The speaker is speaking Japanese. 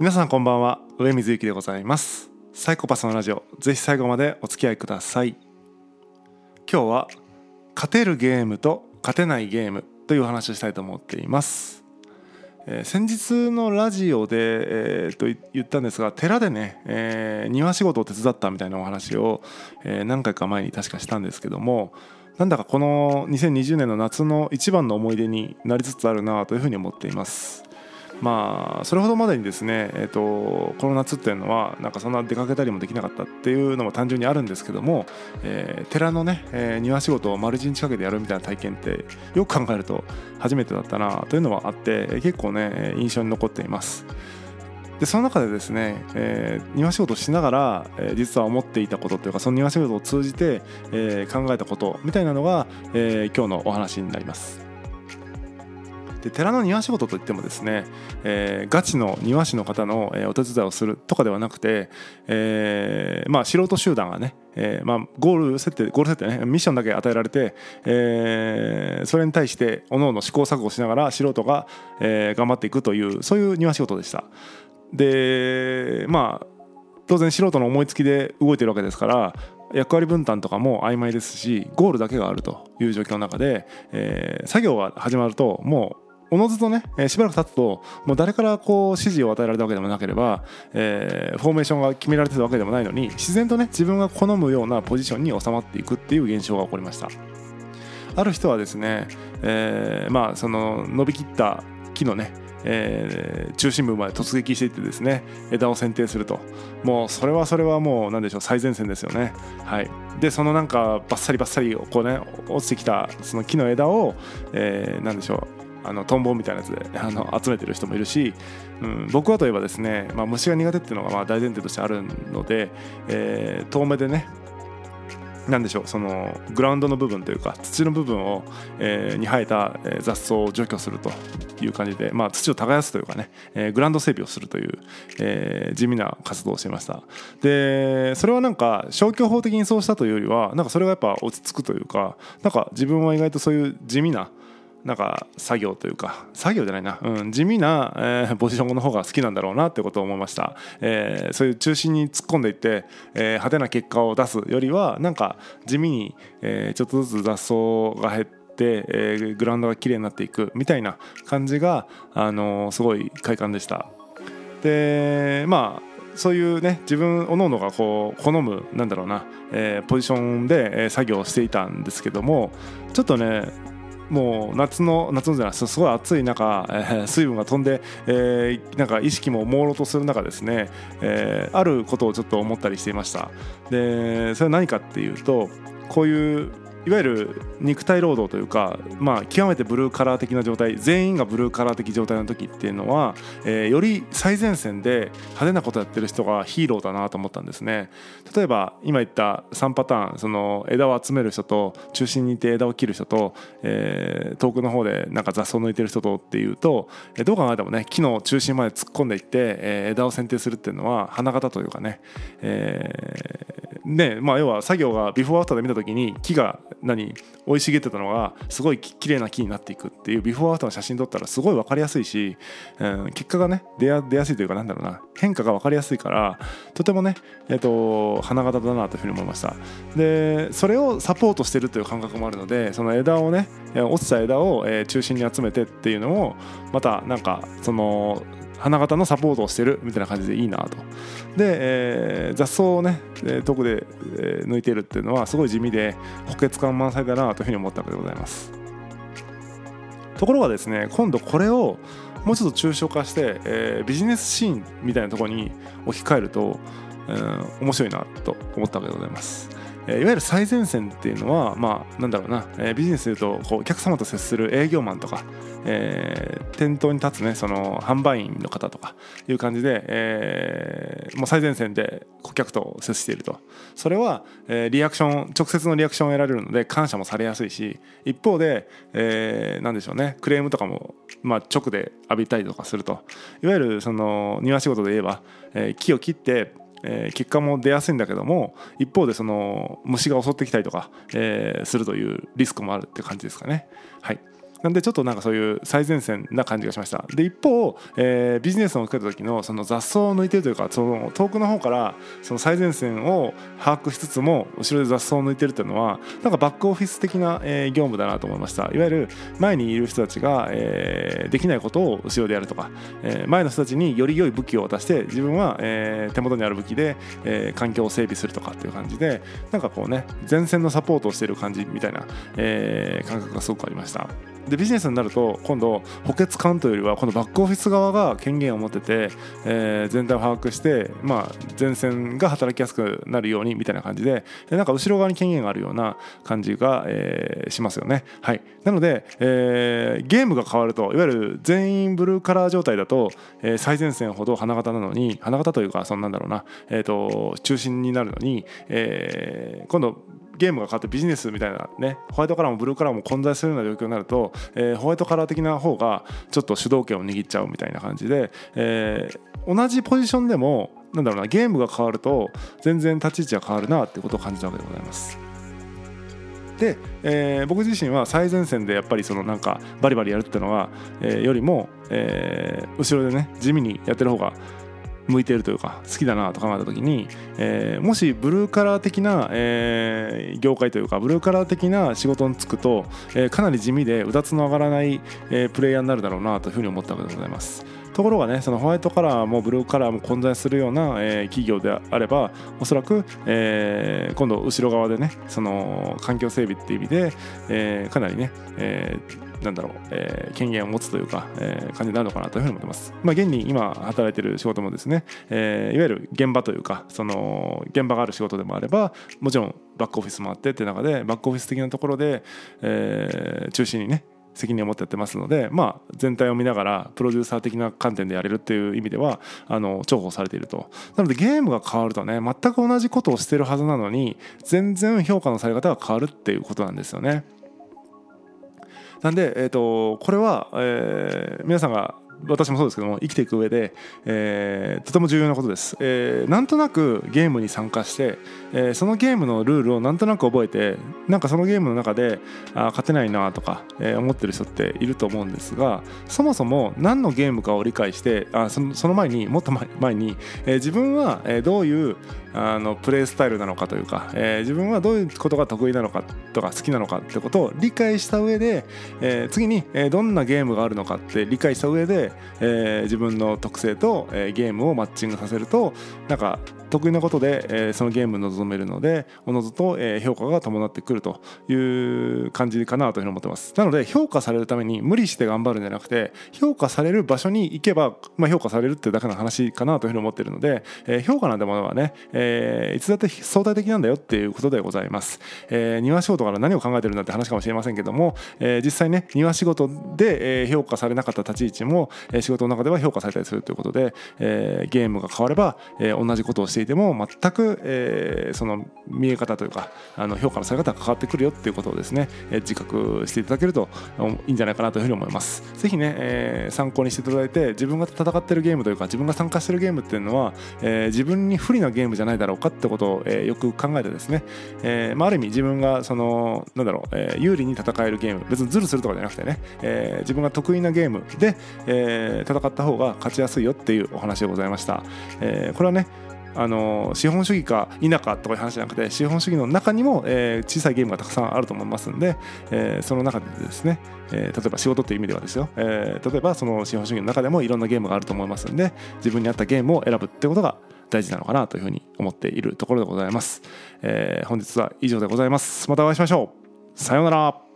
皆さんこんばんは。上水幸でございます。サイコパスのラジオ。ぜひ最後までお付き合いください。今日は勝てるゲームと勝てないゲームという話をしたいと思っています。えー、先日のラジオで、えー、と言ったんですが寺でね、えー、庭仕事を手伝ったみたいなお話を、えー、何回か前に確かしたんですけどもなんだかこの2020年の夏の一番の思い出になりつつあるなというふうに思っています。まあそれほどまでにですね、えーと、この夏っていうのはなんかそんな出かけたりもできなかったっていうのも単純にあるんですけども、えー、寺のね、えー、庭仕事を丸一日かけてやるみたいな体験ってよく考えると初めてだったなというのはあって結構ね印象に残っています。でその中でですね、えー、庭仕事をしながら、えー、実は思っていたことというかその庭仕事を通じて、えー、考えたことみたいなのが、えー、今日のお話になります。で寺の庭仕事といってもですね、えー、ガチの庭師の方の、えー、お手伝いをするとかではなくて、えー、まあ素人集団がね、えーまあ、ゴール設定ゴール設定ねミッションだけ与えられて、えー、それに対して各々試行錯誤しながら素人が、えー、頑張っていくというそういう庭仕事でした。でまあ当然素人の思いつきで動いてるわけですから役割分担とかも曖昧ですしゴールだけがあるという状況の中で、えー、作業が始まるともうおのずとね、え、しばらく経つともう誰からこう指示を与えられたわけでもなければ、えー、フォーメーションが決められてたわけでもないのに自然とね自分が好むようなポジションに収まっていくっていう現象が起こりました。ある人はですね、えー、まあその伸びきった木のねえー、中心部まで突撃していってですね枝を剪定すると。もうそれはそれはもう何でしょう最前線ですよね。はい。でそのなんかバッサリバッサリこうね落ちてきたその木の枝を、えー、何でしょうあのトンボみたいなやつであの集めてる人もいるし、うん、僕はといえばですね、まあ、虫が苦手っていうのがまあ大前提としてあるので、えー、遠目でね何でしょうそのグラウンドの部分というか土の部分を、えー、に生えた雑草を除去するという感じで、まあ、土を耕すというかね、えー、グラウンド整備をするという、えー、地味な活動をしていました。でそれはなんか消去法的にそうしたというよりはなんかそれがやっぱ落ち着くというかなんか自分は意外とそういう地味ななんか作業というか作業じゃないな、うん、地味な、えー、ポジションの方が好きなんだろうなってことを思いました、えー、そういう中心に突っ込んでいって、えー、派手な結果を出すよりはなんか地味に、えー、ちょっとずつ雑草が減ってえー、グラウンドが綺麗になっていくみたいな感じが、あのー、すごい快感でした。でまあそういうね自分おのおのがこう好むなんだろうな、えー、ポジションで、作業をしていたんですけどもちょっとねもう夏の夏のじゃないすごい暑い中、えー、水分が飛んで、えー、なんか意識も朦朧とする中ですね、えー、あることをちょっと思ったりしていました。でそれは何かっていうとこういういわゆる肉体労働というか、まあ、極めてブルーカラー的な状態全員がブルーカラー的状態の時っていうのは、えー、より最前線で派手なことやってる人がヒーローだなと思ったんですね。例えば今言った3パターンその枝を集める人と中心にいて枝を切る人と、えー、遠くの方でなんか雑草抜いてる人とっていうと、えー、どう考えてもね木の中心まで突っ込んでいって、えー、枝を剪定するっていうのは花形というかね、えー、ねまあ要は作業がビフォーアフターで見た時に木が何？生い茂ってたのがすごい綺麗な木になっていくっていうビフォーアフターの写真撮ったらすごい分かりやすいし、うん、結果がね出や出やすいというかなんだろうな。変化が分かりやすいからとてもね、えーと、花形だなというふうに思いました。でそれをサポートしてるという感覚もあるのでその枝をね落ちた枝を中心に集めてっていうのをまたなんかその花形のサポートをしてるみたいな感じでいいなと。で、えー、雑草をね遠くで、えー、抜いてるっていうのはすごい地味で補欠感満載だなというふうに思ったわけでございます。ところがですね今度これをもうちょっと抽象化して、えー、ビジネスシーンみたいなところに置き換えると、えー、面白いなと思ったわけでございます。いわゆる最前線っていうのは、まあ、なんだろうな、えビジネスでいうとこうお客様と接する営業マンとか、えー、店頭に立つねその販売員の方とかいう感じで、えー、もう最前線で顧客と接していると。それは、え、リアクション直接のリアクションを得られるので感謝もされやすいし一方で、えー、でしょうねクレームとかも、まあ、直で浴びたりとかすると。いわゆるその庭仕事で言えば、え、木を切ってえー、結果も出やすいんだけども一方でその虫が襲ってきたりとか、えー、するというリスクもあるって感じですかね。はいなんでちょっとなんかそういう最前線な感じがしましたで一方、えー、ビジネスを受けた時のその雑草を抜いてるというかその遠くの方からその最前線を把握しつつも後ろで雑草を抜いてるっていうのはなんかバックオフィス的な、えー、業務だなと思いましたいわゆる前にいる人たちが、えー、できないことを後ろでやるとか、えー、前の人たちにより良い武器を渡して自分は、えー、手元にある武器で、えー、環境を整備するとかっていう感じでなんかこうね前線のサポートをしている感じみたいな、えー、感覚がすごくありました。でビジネスになると今度補欠官というよりはこのバックオフィス側が権限を持ってて、えー、全体を把握して、まあ、前線が働きやすくなるようにみたいな感じででなんか後ろ側に権限があるような感じが、えー、しますよね。はい、なので、えー、ゲームが変わるといわゆる全員ブルーカラー状態だと、えー、最前線ほど花形なのに花形というかそんなんだろうな、えーと、中心になるのに、えー、今度ゲームが変わってビジネスみたいなねホワイトカラーもブルーカラーも混在するような状況になると、えー、ホワイトカラー的な方がちょっと主導権を握っちゃうみたいな感じで、えー、同じポジションでもなんだろうなゲームが変わると全然立ち位置が変わるなっていうことを感じたわけでございます。で、えー、僕自身は最前線でやっぱりそのなんかバリバリやるっていうのは、えー、よりも、えー、後ろでね地味にやってる方が向いてるというか好きだなと考えた時に、えー、もしブルーカラー的な、えー、業界というかブルーカラー的な仕事に就くと、えー、かなり地味でうだつの上がらない、えー、プレイヤーになるだろうなというふうに思ったわけでございます。ところがねそのホワイトカラーもブルーカラーも混在するような、えー、企業であればおそらく、えー、今度後ろ側でねその環境整備っていう意味で、えー、かなりね、えーなんだろう、えー、権限を持つというか、えー、感じになるのかなというふうに思ってます。まあ、現に今働いている仕事もですね、えー、いわゆる現場というか、その現場がある仕事でもあれば、もちろんバックオフィスもあってっていう中で、バックオフィス的なところで、えー、中心にね、責任を持ってやってますので、まあ、全体を見ながらプロデューサー的な観点でやれるっていう意味ではあの重宝されているとなのでゲームが変わるとね全く同じことをしてるはずなのに全然評価のされ方が変わるっていうことなんですよね。なんで、えーと、これは、えー、皆さんが私もそうですけども生きていく上で、えー、とても重要なことです、えー、なんとなくゲームに参加して、えー、そのゲームのルールをなんとなく覚えてなんかそのゲームの中であ勝てないなとか、えー、思ってる人っていると思うんですがそもそも何のゲームかを理解してあそのその前にもっと前に、えー、自分はどういうあのプレイスタイルなのかというか、えー、自分はどういうことが得意なのかとか好きなのかってことを理解した上で、えー、次に、えどんなゲームがあるのかって理解した上で、えー、自分の特性と、えー、ゲームをマッチングさせるとなんか得意なことで、えー、そのゲームに臨めるのでおのずと、えー、評価が伴ってくるという感じかなというふうに思ってます。なので評価されるために無理して頑張るんじゃなくて評価される場所に行けば、まあ、評価されるっていうだけの話かなというふうに思ってるので、えー、評価なんてものはね、えー、いつだって相対的なんだよっていうことでございます、えー、庭仕事から何を考えてるんだって話かもしれませんけども、えー、実際ね庭仕事で、え、評価されなかった立ち位置も、え、仕事の中では評価されたりするということで、えー、ゲームが変われば、えー、同じことをしてしていても全く、えー、その見え方というかあの評価のされ方が変わってくるよっていうことをですね、えー、自覚していただけるといいんじゃないかなというふうに思います。ぜひね、えー、参考にしていただいて自分が戦ってるゲームというか自分が参加してるゲームっていうのは、えー、自分に不利なゲームじゃないだろうかってことを、えー、よく考えてですね、えーまあ、ある意味自分がそのなんだろう、えー、有利に戦えるゲーム別にズルするとかじゃなくてね、えー、自分が得意なゲームで、えー、戦った方が勝ちやすいよっていうお話でございました。えー、これはねあの資本主義か否かとかいう話じゃなくて資本主義の中にも、えー、小さいゲームがたくさんあると思いますんで、えー、その中でですね、えー、例えば仕事っていう意味ではですよ、えー、例えばその資本主義の中でもいろんなゲームがあると思いますんで自分に合ったゲームを選ぶってことが大事なのかなというふうに思っているところでございます、えー、本日は以上でございます。またお会いしましょう。さようなら。